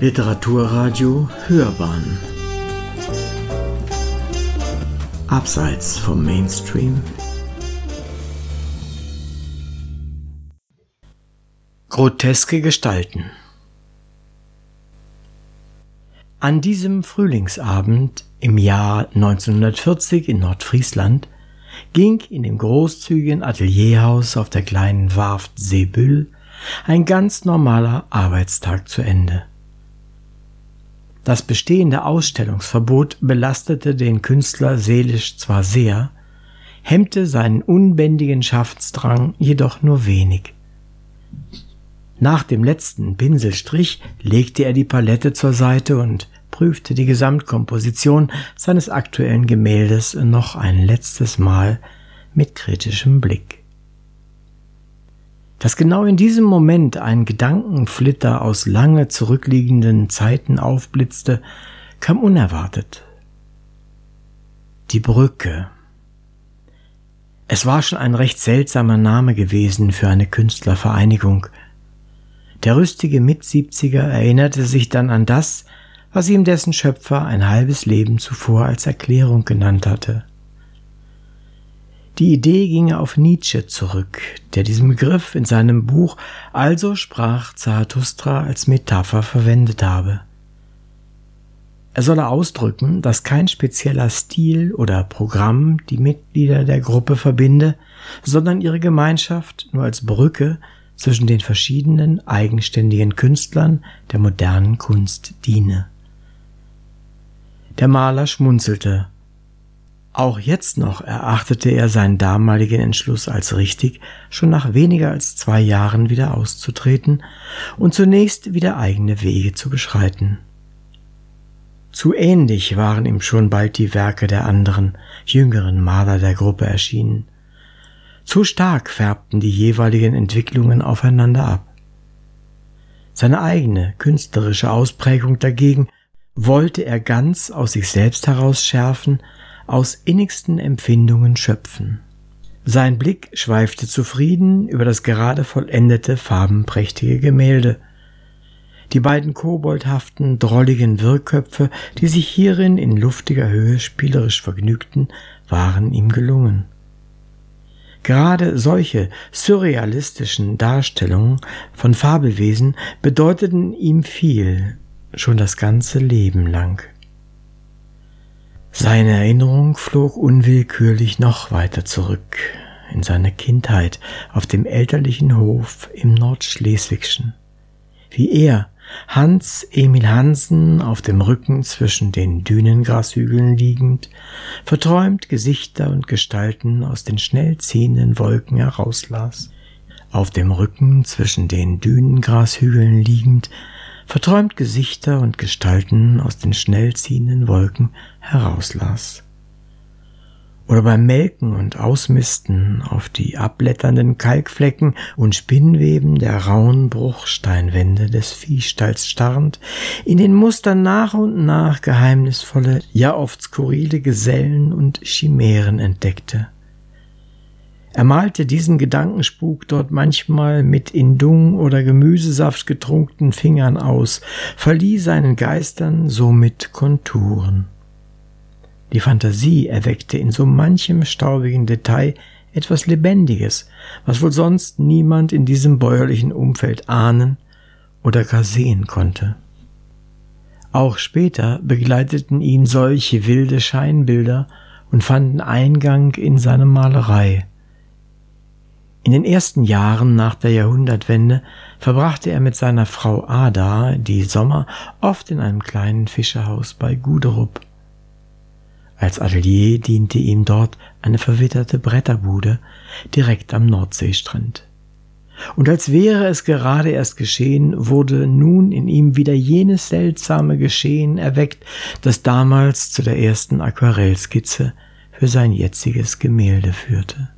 Literaturradio Hörbahn. Abseits vom Mainstream. Groteske Gestalten. An diesem Frühlingsabend im Jahr 1940 in Nordfriesland ging in dem großzügigen Atelierhaus auf der kleinen Warft Seebüll ein ganz normaler Arbeitstag zu Ende. Das bestehende Ausstellungsverbot belastete den Künstler seelisch zwar sehr, hemmte seinen unbändigen Schaffensdrang jedoch nur wenig. Nach dem letzten Pinselstrich legte er die Palette zur Seite und prüfte die Gesamtkomposition seines aktuellen Gemäldes noch ein letztes Mal mit kritischem Blick. Dass genau in diesem Moment ein Gedankenflitter aus lange zurückliegenden Zeiten aufblitzte, kam unerwartet. Die Brücke. Es war schon ein recht seltsamer Name gewesen für eine Künstlervereinigung. Der rüstige Mitsiebziger erinnerte sich dann an das, was ihm dessen Schöpfer ein halbes Leben zuvor als Erklärung genannt hatte. Die Idee ginge auf Nietzsche zurück, der diesen Begriff in seinem Buch Also sprach Zarathustra als Metapher verwendet habe. Er solle ausdrücken, dass kein spezieller Stil oder Programm die Mitglieder der Gruppe verbinde, sondern ihre Gemeinschaft nur als Brücke zwischen den verschiedenen eigenständigen Künstlern der modernen Kunst diene. Der Maler schmunzelte auch jetzt noch erachtete er seinen damaligen Entschluss als richtig, schon nach weniger als zwei Jahren wieder auszutreten und zunächst wieder eigene Wege zu beschreiten. Zu ähnlich waren ihm schon bald die Werke der anderen, jüngeren Maler der Gruppe erschienen. Zu stark färbten die jeweiligen Entwicklungen aufeinander ab. Seine eigene künstlerische Ausprägung dagegen wollte er ganz aus sich selbst heraus schärfen aus innigsten Empfindungen schöpfen. Sein Blick schweifte zufrieden über das gerade vollendete farbenprächtige Gemälde. Die beiden koboldhaften, drolligen Wirkköpfe, die sich hierin in luftiger Höhe spielerisch vergnügten, waren ihm gelungen. Gerade solche surrealistischen Darstellungen von Fabelwesen bedeuteten ihm viel, schon das ganze Leben lang. Seine Erinnerung flog unwillkürlich noch weiter zurück in seine Kindheit auf dem elterlichen Hof im Nordschleswigschen. Wie er, Hans Emil Hansen, auf dem Rücken zwischen den Dünengrashügeln liegend, verträumt Gesichter und Gestalten aus den schnell ziehenden Wolken herauslas. Auf dem Rücken zwischen den Dünengrashügeln liegend, verträumt Gesichter und Gestalten aus den schnell ziehenden Wolken herauslas. Oder beim Melken und Ausmisten auf die abblätternden Kalkflecken und Spinnweben der rauen Bruchsteinwände des Viehstalls starrend, in den Mustern nach und nach geheimnisvolle, ja oft skurrile Gesellen und Chimären entdeckte. Er malte diesen Gedankenspuk dort manchmal mit in Dung oder Gemüsesaft getrunkenen Fingern aus, verlieh seinen Geistern somit Konturen. Die Fantasie erweckte in so manchem staubigen Detail etwas Lebendiges, was wohl sonst niemand in diesem bäuerlichen Umfeld ahnen oder gar sehen konnte. Auch später begleiteten ihn solche wilde Scheinbilder und fanden Eingang in seine Malerei, in den ersten Jahren nach der Jahrhundertwende verbrachte er mit seiner Frau Ada die Sommer oft in einem kleinen Fischerhaus bei Guderup. Als Atelier diente ihm dort eine verwitterte Bretterbude direkt am Nordseestrand. Und als wäre es gerade erst geschehen, wurde nun in ihm wieder jenes seltsame Geschehen erweckt, das damals zu der ersten Aquarellskizze für sein jetziges Gemälde führte.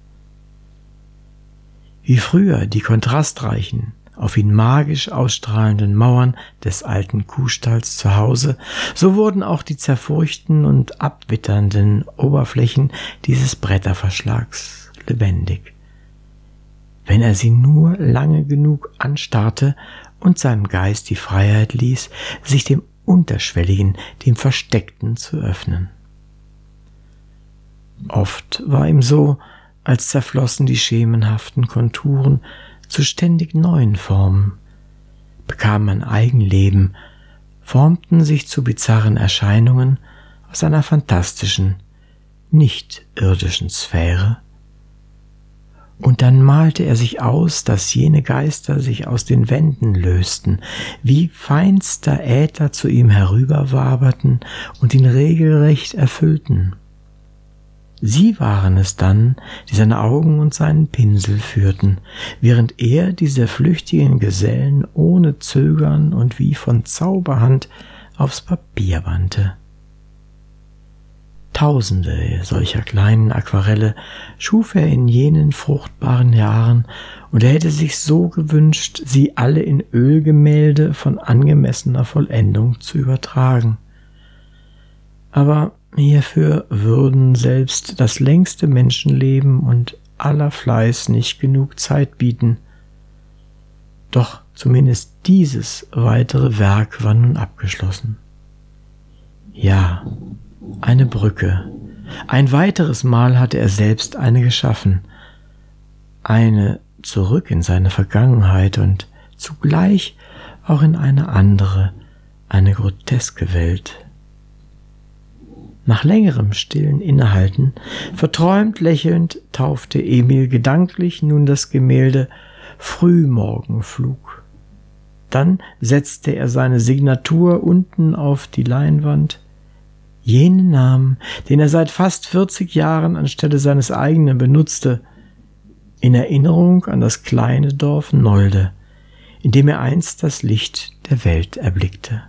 Wie früher die kontrastreichen, auf ihn magisch ausstrahlenden Mauern des alten Kuhstalls zu Hause, so wurden auch die zerfurchten und abwitternden Oberflächen dieses Bretterverschlags lebendig. Wenn er sie nur lange genug anstarrte und seinem Geist die Freiheit ließ, sich dem Unterschwelligen, dem Versteckten zu öffnen. Oft war ihm so, als zerflossen die schemenhaften Konturen zu ständig neuen Formen, bekamen ein Eigenleben, formten sich zu bizarren Erscheinungen aus einer fantastischen, nicht irdischen Sphäre und dann malte er sich aus, dass jene Geister sich aus den Wänden lösten, wie feinster Äther zu ihm herüberwaberten und ihn regelrecht erfüllten. Sie waren es dann, die seine Augen und seinen Pinsel führten, während er diese flüchtigen Gesellen ohne Zögern und wie von Zauberhand aufs Papier wandte. Tausende solcher kleinen Aquarelle schuf er in jenen fruchtbaren Jahren, und er hätte sich so gewünscht, sie alle in Ölgemälde von angemessener Vollendung zu übertragen. Aber hierfür würden selbst das längste Menschenleben und aller Fleiß nicht genug Zeit bieten. Doch zumindest dieses weitere Werk war nun abgeschlossen. Ja, eine Brücke. Ein weiteres Mal hatte er selbst eine geschaffen, eine zurück in seine Vergangenheit und zugleich auch in eine andere, eine groteske Welt. Nach längerem stillen Innehalten, verträumt lächelnd, taufte Emil gedanklich nun das Gemälde Frühmorgenflug. Dann setzte er seine Signatur unten auf die Leinwand, jenen Namen, den er seit fast 40 Jahren anstelle seines eigenen benutzte, in Erinnerung an das kleine Dorf Nolde, in dem er einst das Licht der Welt erblickte.